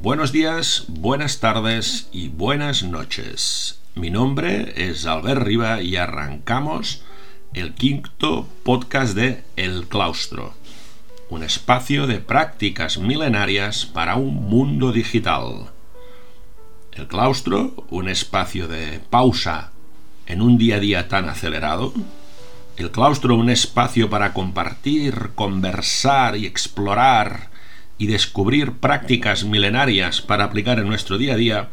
Buenos días, buenas tardes y buenas noches. Mi nombre es Albert Riva y arrancamos el quinto podcast de El Claustro, un espacio de prácticas milenarias para un mundo digital. El Claustro, un espacio de pausa en un día a día tan acelerado. El Claustro, un espacio para compartir, conversar y explorar y descubrir prácticas milenarias para aplicar en nuestro día a día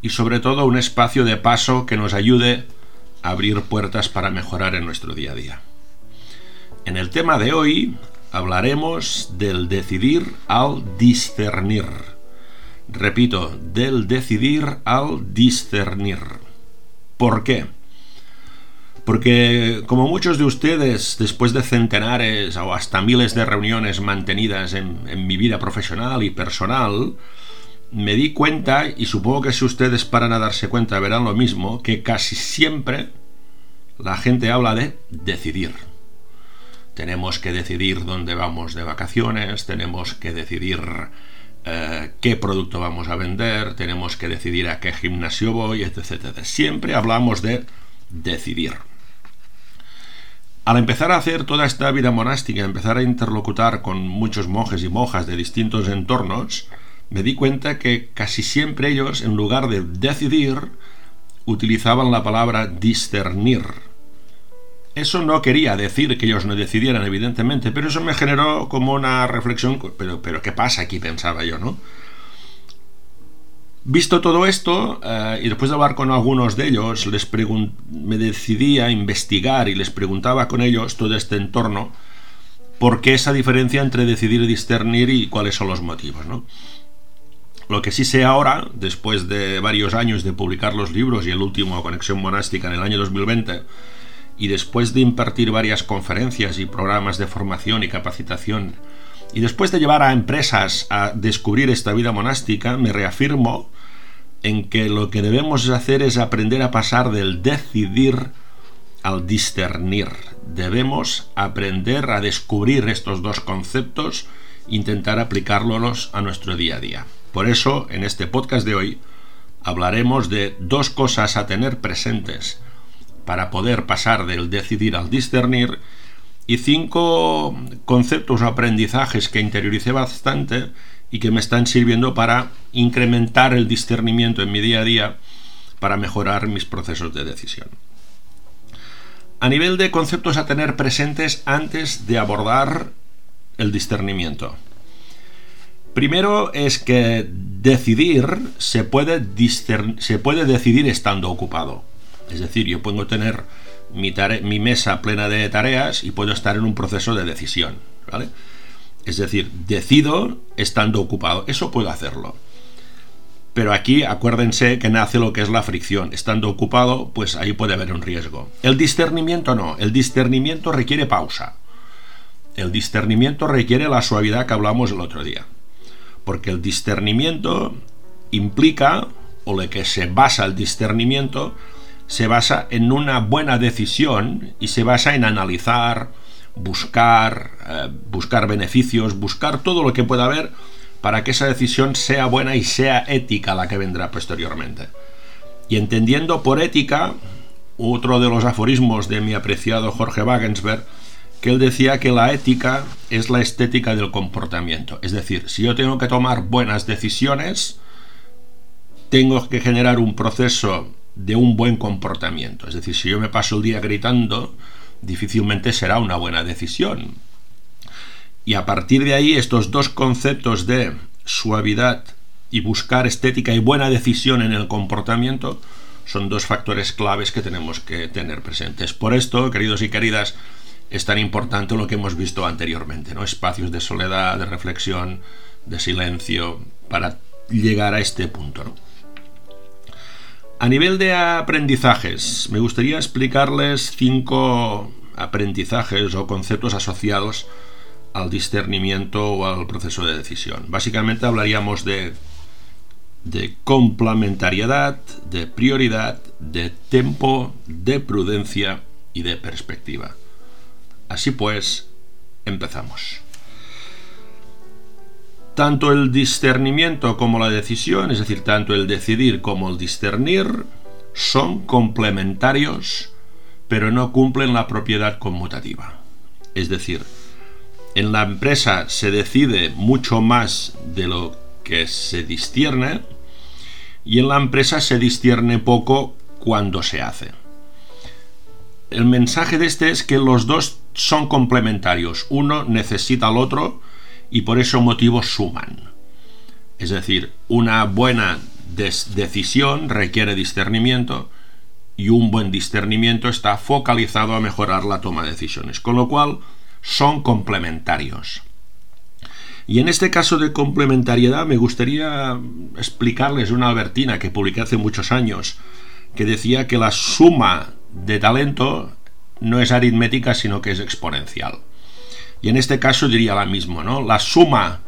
y sobre todo un espacio de paso que nos ayude a abrir puertas para mejorar en nuestro día a día. En el tema de hoy hablaremos del decidir al discernir. Repito, del decidir al discernir. ¿Por qué? Porque como muchos de ustedes, después de centenares o hasta miles de reuniones mantenidas en, mi vida profesional y personal, me di cuenta, y supongo que si ustedes paran a darse cuenta verán lo mismo, que casi siempre la gente habla de decidir. Tenemos que decidir dónde vamos de vacaciones, tenemos que decidir eh, qué producto vamos a vender, tenemos que decidir a qué gimnasio voy, etc. Siempre hablamos de decidir. Al empezar a hacer toda esta vida monástica, empezar a interlocutar con muchos monjes y monjas de distintos entornos, me di cuenta que casi siempre ellos, en lugar de decidir, utilizaban la palabra discernir. Eso no quería decir que ellos no decidieran, evidentemente, pero eso me generó como una reflexión, pero, pero ¿qué pasa aquí? pensaba yo, ¿no? Visto todo esto, eh, y después de hablar con algunos de ellos, les me decidí a investigar y les preguntaba con ellos todo este entorno, por qué esa diferencia entre decidir y discernir y cuáles son los motivos. ¿no? Lo que sí sé ahora, después de varios años de publicar los libros y el último Conexión Monástica en el año 2020, y después de impartir varias conferencias y programas de formación y capacitación, y después de llevar a empresas a descubrir esta vida monástica, me reafirmo en que lo que debemos hacer es aprender a pasar del decidir al discernir. Debemos aprender a descubrir estos dos conceptos, intentar aplicárlos a nuestro día a día. Por eso, en este podcast de hoy, hablaremos de dos cosas a tener presentes para poder pasar del decidir al discernir y cinco conceptos o aprendizajes que interioricé bastante y que me están sirviendo para incrementar el discernimiento en mi día a día para mejorar mis procesos de decisión. A nivel de conceptos a tener presentes antes de abordar el discernimiento. Primero es que decidir se puede, se puede decidir estando ocupado. Es decir, yo puedo tener mi, mesa plena de tareas y puedo estar en un proceso de decisión. ¿vale? Es decir, decido estando ocupado. Eso puedo hacerlo. Pero aquí acuérdense que nace lo que es la fricción. Estando ocupado, pues ahí puede haber un riesgo. El discernimiento no. El discernimiento requiere pausa. El discernimiento requiere la suavidad que hablamos el otro día. Porque el discernimiento implica, o lo que se basa el discernimiento, se basa en una buena decisión y se basa en analizar, buscar, eh, buscar beneficios, buscar todo lo que pueda haber para que esa decisión sea buena y sea ética la que vendrá posteriormente. Y entendiendo por ética, otro de los aforismos de mi apreciado Jorge Wagensberg, que él decía que la ética es la estética del comportamiento. Es decir, si yo tengo que tomar buenas decisiones, tengo que generar un proceso de un buen comportamiento. Es decir, si yo me paso el día gritando, difícilmente será una buena decisión. Y a partir de ahí, estos dos conceptos de suavidad y buscar estética y buena decisión en el comportamiento son dos factores claves que tenemos que tener presentes. Por esto, queridos y queridas, es tan importante lo que hemos visto anteriormente, ¿no? Espacios de soledad, de reflexión, de silencio, para llegar a este punto, a nivel de aprendizajes, me gustaría explicarles cinco aprendizajes o conceptos asociados al discernimiento o al proceso de decisión. Básicamente hablaríamos de, complementariedad, de prioridad, de tiempo, de prudencia y de perspectiva. Así pues, empezamos. Tanto el discernimiento como la decisión, es decir, tanto el decidir como el discernir, son complementarios, pero no cumplen la propiedad conmutativa. Es decir, en la empresa se decide mucho más de lo que se discierne y en la empresa se discierne poco cuando se hace. El mensaje de este es que los dos son complementarios, uno necesita al otro y por ese motivo suman. Es decir, una buena decisión requiere discernimiento y un buen discernimiento está focalizado a mejorar la toma de decisiones, con lo cual son complementarios. Y en este caso de complementariedad me gustaría explicarles una albertina que publiqué hace muchos años, que decía que la suma de talento no es aritmética, sino que es exponencial. Y en este caso diría la misma, ¿no? La suma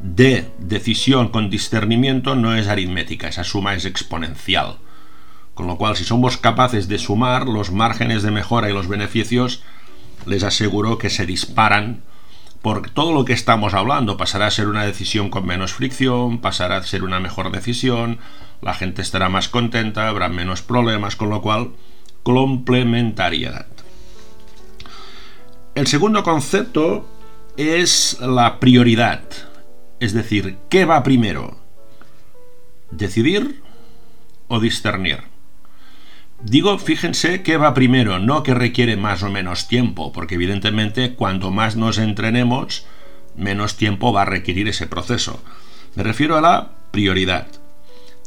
de decisión con discernimiento no es aritmética, esa suma es exponencial. Con lo cual, si somos capaces de sumar, los márgenes de mejora y los beneficios, les aseguro que se disparan porque todo lo que estamos hablando pasará a ser una decisión con menos fricción, pasará a ser una mejor decisión, la gente estará más contenta, habrá menos problemas, con lo cual, complementariedad. El segundo concepto es la prioridad, es decir, ¿qué va primero? ¿Decidir o discernir? Digo, fíjense qué va primero, no que requiere más o menos tiempo, porque evidentemente cuanto más nos entrenemos, menos tiempo va a requerir ese proceso. Me refiero a la prioridad.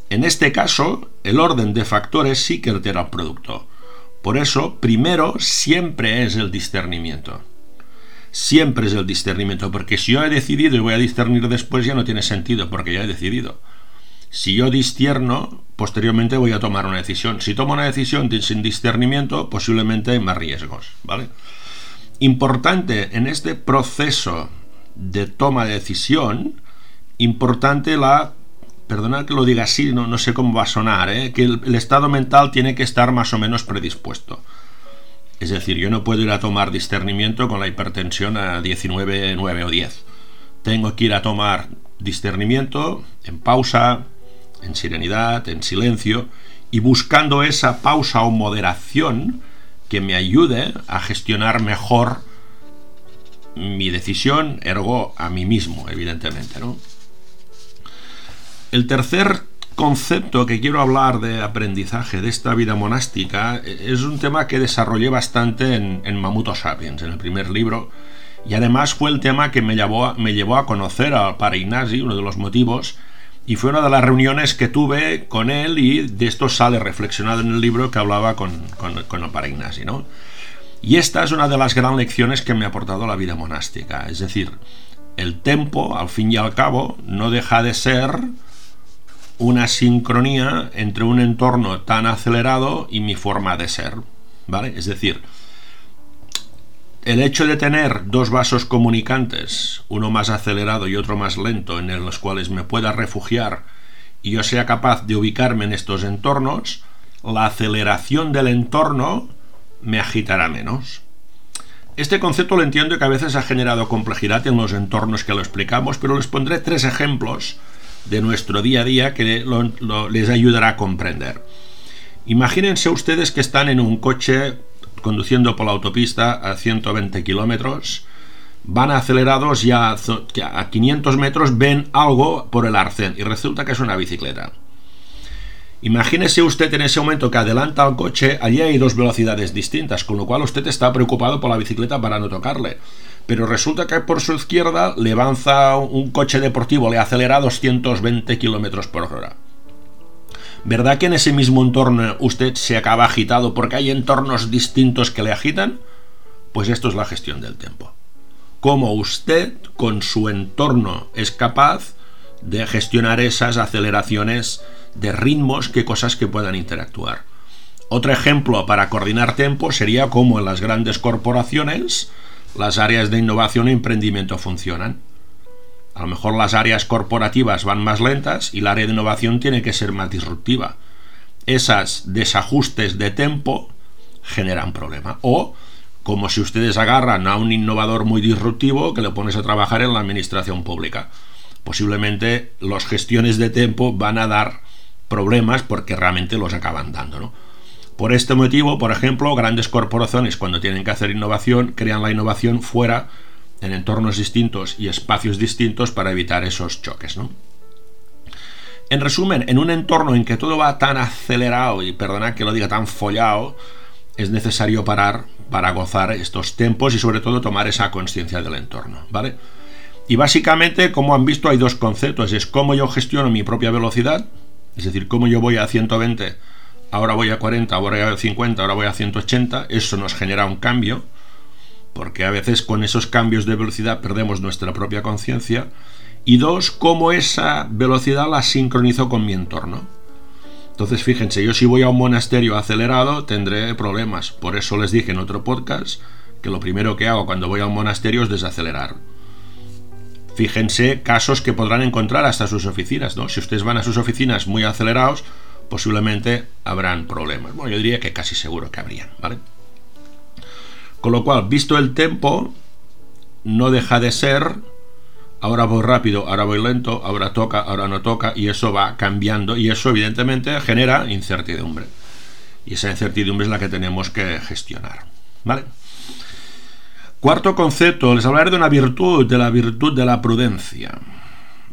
En este caso, el orden de factores sí que altera el producto. Por eso, primero siempre es el discernimiento. Siempre es el discernimiento, porque si yo he decidido y voy a discernir después ya no tiene sentido, porque ya he decidido. Si yo discierno, posteriormente voy a tomar una decisión. Si tomo una decisión sin discernimiento, posiblemente hay más riesgos, ¿vale? Importante en este proceso de toma de decisión, importante la, perdonad que lo diga así, no, no sé cómo va a sonar, ¿eh? que el, el estado mental tiene que estar más o menos predispuesto. Es decir, yo no puedo ir a tomar discernimiento con la hipertensión a 19, 9 o 10. Tengo que ir a tomar discernimiento en pausa, en serenidad, en silencio, y buscando esa pausa o moderación que me ayude a gestionar mejor mi decisión, ergo a mí mismo, evidentemente. ¿no? El tercer concepto que quiero hablar de aprendizaje de esta vida monástica es un tema que desarrollé bastante en, en Mamuto Sapiens, en el primer libro, y además fue el tema que me llevó, a, conocer al Padre Ignasi, uno de los motivos, y fue una de las reuniones que tuve con él y de esto sale reflexionado en el libro que hablaba con, con, el Ignasi, ¿no? Y esta es una de las grandes lecciones que me ha aportado la vida monástica, es decir, el tempo, al fin y al cabo, no deja de ser una sincronía entre un entorno tan acelerado y mi forma de ser, ¿vale? Es decir, el hecho de tener dos vasos comunicantes, uno más acelerado y otro más lento, en los cuales me pueda refugiar y yo sea capaz de ubicarme en estos entornos, la aceleración del entorno me agitará menos. Este concepto lo entiendo que a veces ha generado complejidad en los entornos que lo explicamos, pero les pondré tres ejemplos de nuestro día a día que les ayudará a comprender. Imagínense ustedes que están en un coche conduciendo por la autopista a 120 kilómetros, van acelerados y a, a 500 metros ven algo por el arcén y resulta que es una bicicleta. Imagínese usted en ese momento que adelanta al coche, allí hay dos velocidades distintas, con lo cual usted está preocupado por la bicicleta para no tocarle. Pero resulta que por su izquierda le avanza un coche deportivo, le acelera 220 kilómetros por hora. ¿Verdad que en ese mismo entorno usted se acaba agitado porque hay entornos distintos que le agitan? Pues esto es la gestión del tiempo. Cómo usted con su entorno es capaz de gestionar esas aceleraciones de ritmos que cosas que puedan interactuar. Otro ejemplo para coordinar tiempo sería cómo en las grandes corporaciones las áreas de innovación e emprendimiento funcionan. A lo mejor las áreas corporativas van más lentas y la área de innovación tiene que ser más disruptiva. Esas desajustes de tempo generan problema. O como si ustedes agarran a un innovador muy disruptivo que le pones a trabajar en la administración pública. posiblemente las gestiones de tiempo van a dar problemas porque realmente los acaban dando, ¿no? Por este motivo, por ejemplo, grandes corporaciones cuando tienen que hacer innovación crean la innovación fuera, en entornos distintos y espacios distintos para evitar esos choques, ¿no? En resumen, en un entorno en que todo va tan acelerado y perdona que lo diga tan follado, es necesario parar para gozar estos tiempos y sobre todo tomar esa conciencia del entorno, ¿vale? Y básicamente, como han visto, hay dos conceptos. Es cómo yo gestiono mi propia velocidad, es decir, cómo yo voy a 120, ahora voy a 40, ahora voy a 50, ahora voy a 180. Eso nos genera un cambio, porque a veces con esos cambios de velocidad perdemos nuestra propia conciencia. Y dos, cómo esa velocidad la sincronizo con mi entorno. Entonces, fíjense, yo si voy a un monasterio acelerado tendré problemas. Por eso les dije en otro podcast que lo primero que hago cuando voy a un monasterio es desacelerar. Fíjense casos que podrán encontrar hasta sus oficinas, ¿no? Si ustedes van a sus oficinas muy acelerados, posiblemente habrán problemas. Bueno, yo diría que casi seguro que habrían, ¿vale? Con lo cual, visto el tiempo, no deja de ser ahora voy rápido, ahora voy lento, ahora toca, ahora no toca, y eso va cambiando, y eso evidentemente genera incertidumbre. Y esa incertidumbre es la que tenemos que gestionar. ¿Vale? Cuarto concepto, les hablaré de una virtud, de la virtud de la prudencia.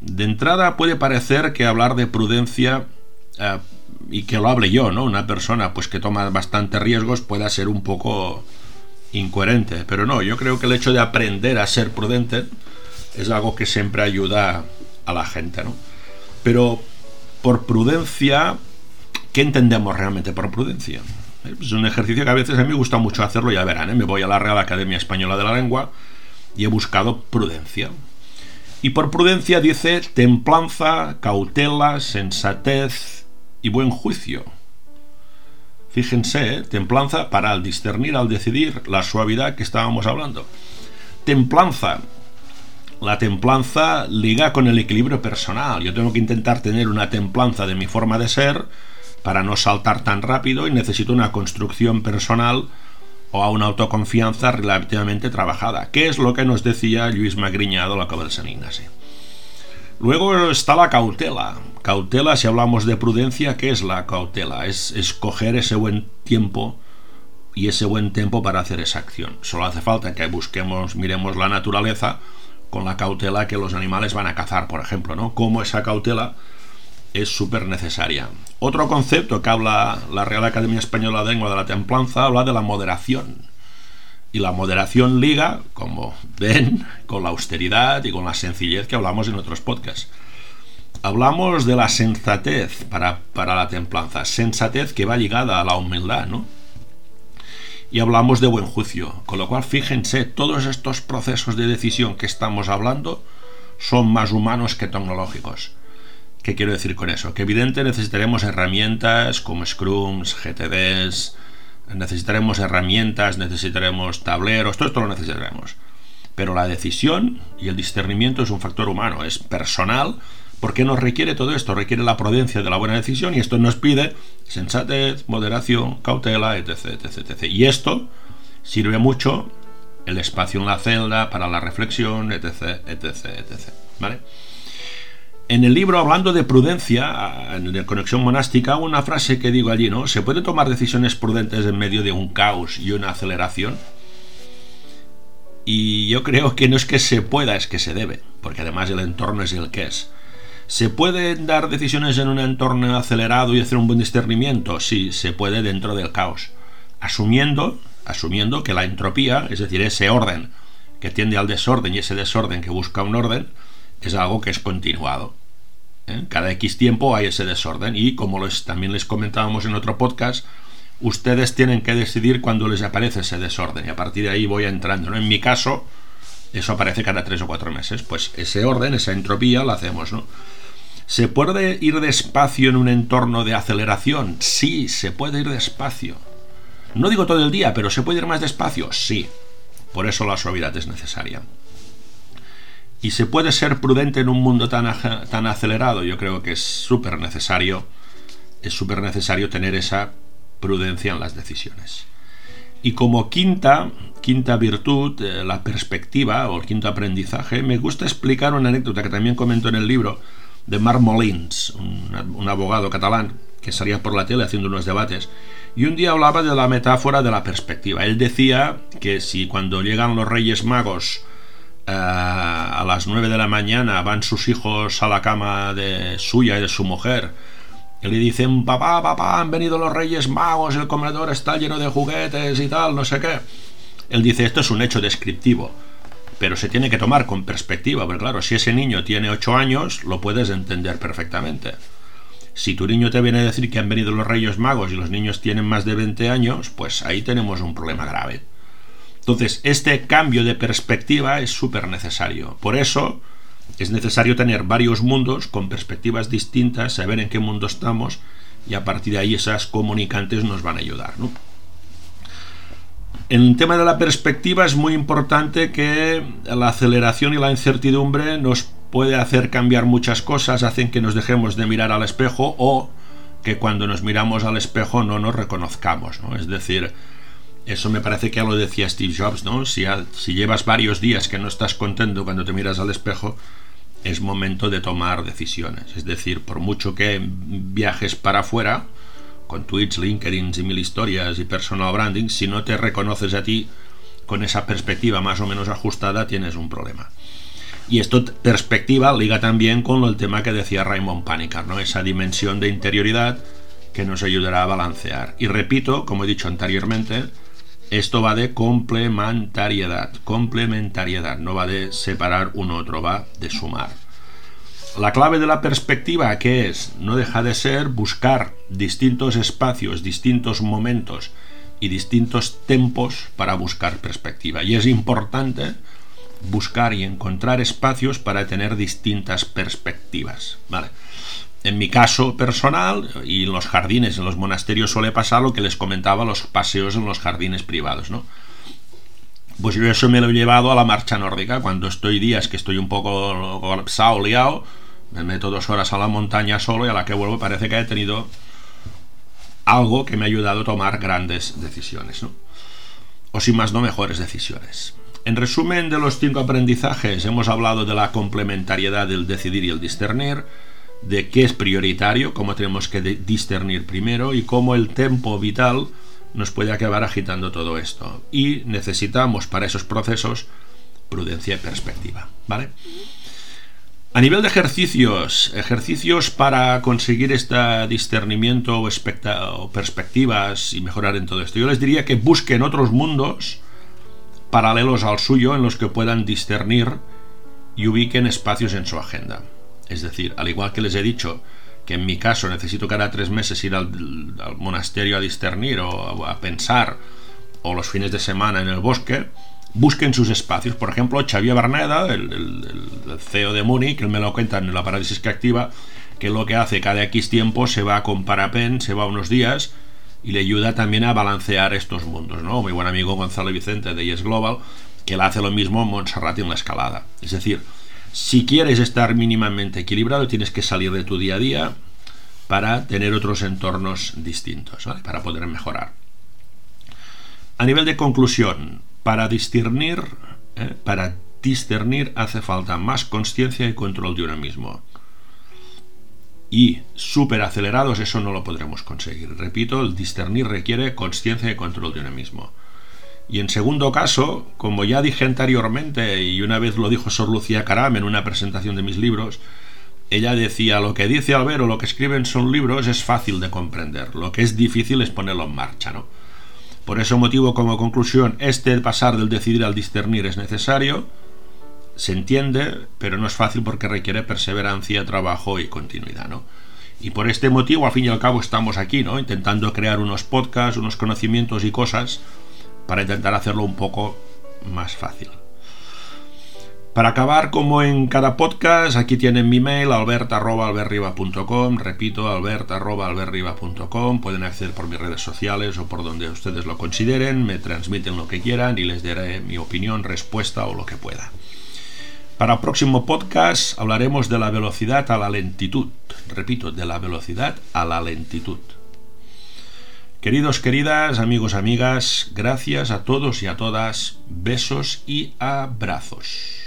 De entrada puede parecer que hablar de prudencia eh, y que lo hable yo, ¿no? Una persona pues que toma bastantes riesgos pueda ser un poco incoherente, pero no, yo creo que el hecho de aprender a ser prudente es algo que siempre ayuda a la gente, ¿no? Pero por prudencia, ¿qué entendemos realmente por prudencia? Es un ejercicio que a veces a mí me gusta mucho hacerlo, ya verán, ¿eh? me voy a la Real Academia Española de la Lengua y he buscado prudencia. Y por prudencia dice templanza, cautela, sensatez y buen juicio. Fíjense, ¿eh? templanza para al discernir, al decidir, la suavidad que estábamos hablando. Templanza. La templanza liga con el equilibrio personal. Yo tengo que intentar tener una templanza de mi forma de ser, para no saltar tan rápido y necesito una construcción personal o a una autoconfianza relativamente trabajada, que es lo que nos decía Luis Magriñado, la del San Ignacio. Luego está la cautela. Cautela, si hablamos de prudencia, ¿qué es la cautela? Es escoger ese buen tiempo y ese buen tiempo para hacer esa acción. Solo hace falta que busquemos, miremos la naturaleza con la cautela que los animales van a cazar, por ejemplo, ¿no? Cómo esa cautela es súper necesaria. Otro concepto que habla la Real Academia Española de Lengua de la Templanza habla de la moderación. Y la moderación liga, como ven, con la austeridad y con la sencillez que hablamos en otros podcasts. Hablamos de la sensatez para, para la templanza, sensatez que va ligada a la humildad, ¿no? Y hablamos de buen juicio, con lo cual fíjense, todos estos procesos de decisión que estamos hablando son más humanos que tecnológicos ¿Qué quiero decir con eso? Que evidente necesitaremos herramientas como Scrums, GTDs, necesitaremos herramientas, necesitaremos tableros, todo esto lo necesitaremos. Pero la decisión y el discernimiento es un factor humano, es personal. ¿Por qué nos requiere todo esto? Requiere la prudencia de la buena decisión y esto nos pide sensatez, moderación, cautela, etc, etc, etc. Y esto sirve mucho el espacio en la celda para la reflexión, etc, etc, etc. ¿Vale? En el libro, hablando de prudencia, en la conexión monástica, una frase que digo allí, ¿no? ¿Se puede tomar decisiones prudentes en medio de un caos y una aceleración? Y yo creo que no es que se pueda, es que se debe, porque además el entorno es el que es. ¿Se puede dar decisiones en un entorno acelerado y hacer un buen discernimiento? Sí, se puede dentro del caos, asumiendo, asumiendo que la entropía, es decir, ese orden que tiende al desorden y ese desorden que busca un orden, es algo que es continuado. ¿eh? Cada X tiempo hay ese desorden y como les, también les comentábamos en otro podcast, ustedes tienen que decidir cuándo les aparece ese desorden y a partir de ahí voy entrando. ¿no? En mi caso, eso aparece cada tres o cuatro meses. Pues ese orden, esa entropía, la hacemos. ¿no? ¿Se puede ir despacio en un entorno de aceleración? Sí, se puede ir despacio. No digo todo el día, pero ¿se puede ir más despacio? Sí. Por eso la suavidad es necesaria. Y se puede ser prudente en un mundo tan, tan acelerado. Yo creo que es súper necesario, es súper necesario tener esa prudencia en las decisiones. Y como quinta, quinta virtud, eh, la perspectiva o el quinto aprendizaje, me gusta explicar una anécdota que también comento en el libro de Marc Molins, un, abogado catalán que salía por la tele haciendo unos debates. Y un día hablaba de la metáfora de la perspectiva. Él decía que si cuando llegan los Reyes Magos eh, a las 9 de la mañana van sus hijos a la cama de suya y de su mujer, y le dicen, papá, papá, han venido los Reyes Magos, el comedor está lleno de juguetes y tal, no sé qué él dice, esto es un hecho descriptivo, pero se tiene que tomar con perspectiva, porque claro, si ese niño tiene 8 años, lo puedes entender perfectamente. Si tu niño te viene a decir que han venido los Reyes Magos y los niños tienen más de 20 años, pues ahí tenemos un problema grave. Entonces, este cambio de perspectiva es súper necesario. Por eso es necesario tener varios mundos con perspectivas distintas, saber en qué mundo estamos y a partir de ahí esas comunicantes nos van a ayudar. En el tema de la perspectiva es muy importante que la aceleración y la incertidumbre nos puede hacer cambiar muchas cosas, hacen que nos dejemos de mirar al espejo o que cuando nos miramos al espejo no nos reconozcamos, ¿no? Es decir, eso me parece que ya lo decía Steve Jobs, ¿no? Si, llevas varios días que no estás contento cuando te miras al espejo, es momento de tomar decisiones. Es decir, por mucho que viajes para afuera, con Twitch, LinkedIn y mil historias y personal branding, si no te reconoces a ti con esa perspectiva más o menos ajustada, tienes un problema. Y esto perspectiva liga también con el tema que decía Raymond Panicar, ¿no? esa dimensión de interioridad que nos ayudará a balancear. Y repito, como he dicho anteriormente, esto va de complementariedad, complementariedad, no va de separar uno otro, va de sumar. La clave de la perspectiva, que es? No deja de ser buscar distintos espacios, distintos momentos y distintos tempos para buscar perspectiva. Y es importante buscar y encontrar espacios para tener distintas perspectivas. ¿vale? En mi caso personal y en los jardines, en los monasterios suele pasar lo que les comentaba, los paseos en los jardines privados, ¿no? Pues yo eso me lo he llevado a la marcha nórdica, cuando estoy días que estoy un poco colapsado, liado, me meto dos horas a la montaña solo y a la que vuelvo parece que he tenido algo que me ha ayudado a tomar grandes decisiones, ¿no? O sin más no mejores decisiones. En resumen de los cinco aprendizajes, hemos hablado de la complementariedad del decidir y el discernir, de qué es prioritario, cómo tenemos que discernir primero y cómo el tempo vital nos puede acabar agitando todo esto. Y necesitamos para esos procesos prudencia y perspectiva, ¿vale? A nivel de ejercicios, ejercicios para conseguir este discernimiento o, perspectivas y mejorar en todo esto, yo les diría que busquen otros mundos paralelos al suyo en los que puedan discernir y ubiquen espacios en su agenda. Es decir, al igual que les he dicho que en mi caso necesito cada tres meses ir al, monasterio a discernir o a pensar, o los fines de semana en el bosque, busquen sus espacios. Por ejemplo, Xavier Barneda, el, CEO de que él me lo cuenta en la parálisis que activa, que lo que hace cada X tiempo se va con Parapen, se va unos días y le ayuda también a balancear estos mundos. ¿no? Mi buen amigo Gonzalo Vicente de Yes Global, que él hace lo mismo en Montserrat en la escalada. Es decir, si quieres estar mínimamente equilibrado, tienes que salir de tu día a día para tener otros entornos distintos, para poder mejorar. A nivel de conclusión, para discernir, eh, para discernir hace falta más conciencia y control de uno mismo. Y súper acelerados eso no lo podremos conseguir. Repito, el discernir requiere conciencia y control de uno mismo. Y en segundo caso, como ya dije anteriormente, y una vez lo dijo Sor Lucía Caram en una presentación de mis libros, ella decía, lo que dice Albero, lo que escriben son libros, es fácil de comprender, lo que es difícil es ponerlo en marcha, ¿no? Por ese motivo, como conclusión, este pasar del decidir al discernir es necesario, se entiende, pero no es fácil porque requiere perseverancia, trabajo y continuidad, ¿no? Y por este motivo, al fin y al cabo, estamos aquí, ¿no? Intentando crear unos podcasts, unos conocimientos y cosas para intentar hacerlo un poco más fácil. Para acabar, como en cada podcast, aquí tienen mi mail, albert.alberriba.com, repito, albert.alberriba.com, pueden acceder por mis redes sociales o por donde ustedes lo consideren, me transmiten lo que quieran y les daré mi opinión, respuesta o lo que pueda. Para el próximo podcast hablaremos de la velocidad a la lentitud, repito, de la velocidad a la lentitud. Queridos, queridas, amigos, amigas, gracias a todos y a todas, besos y abrazos.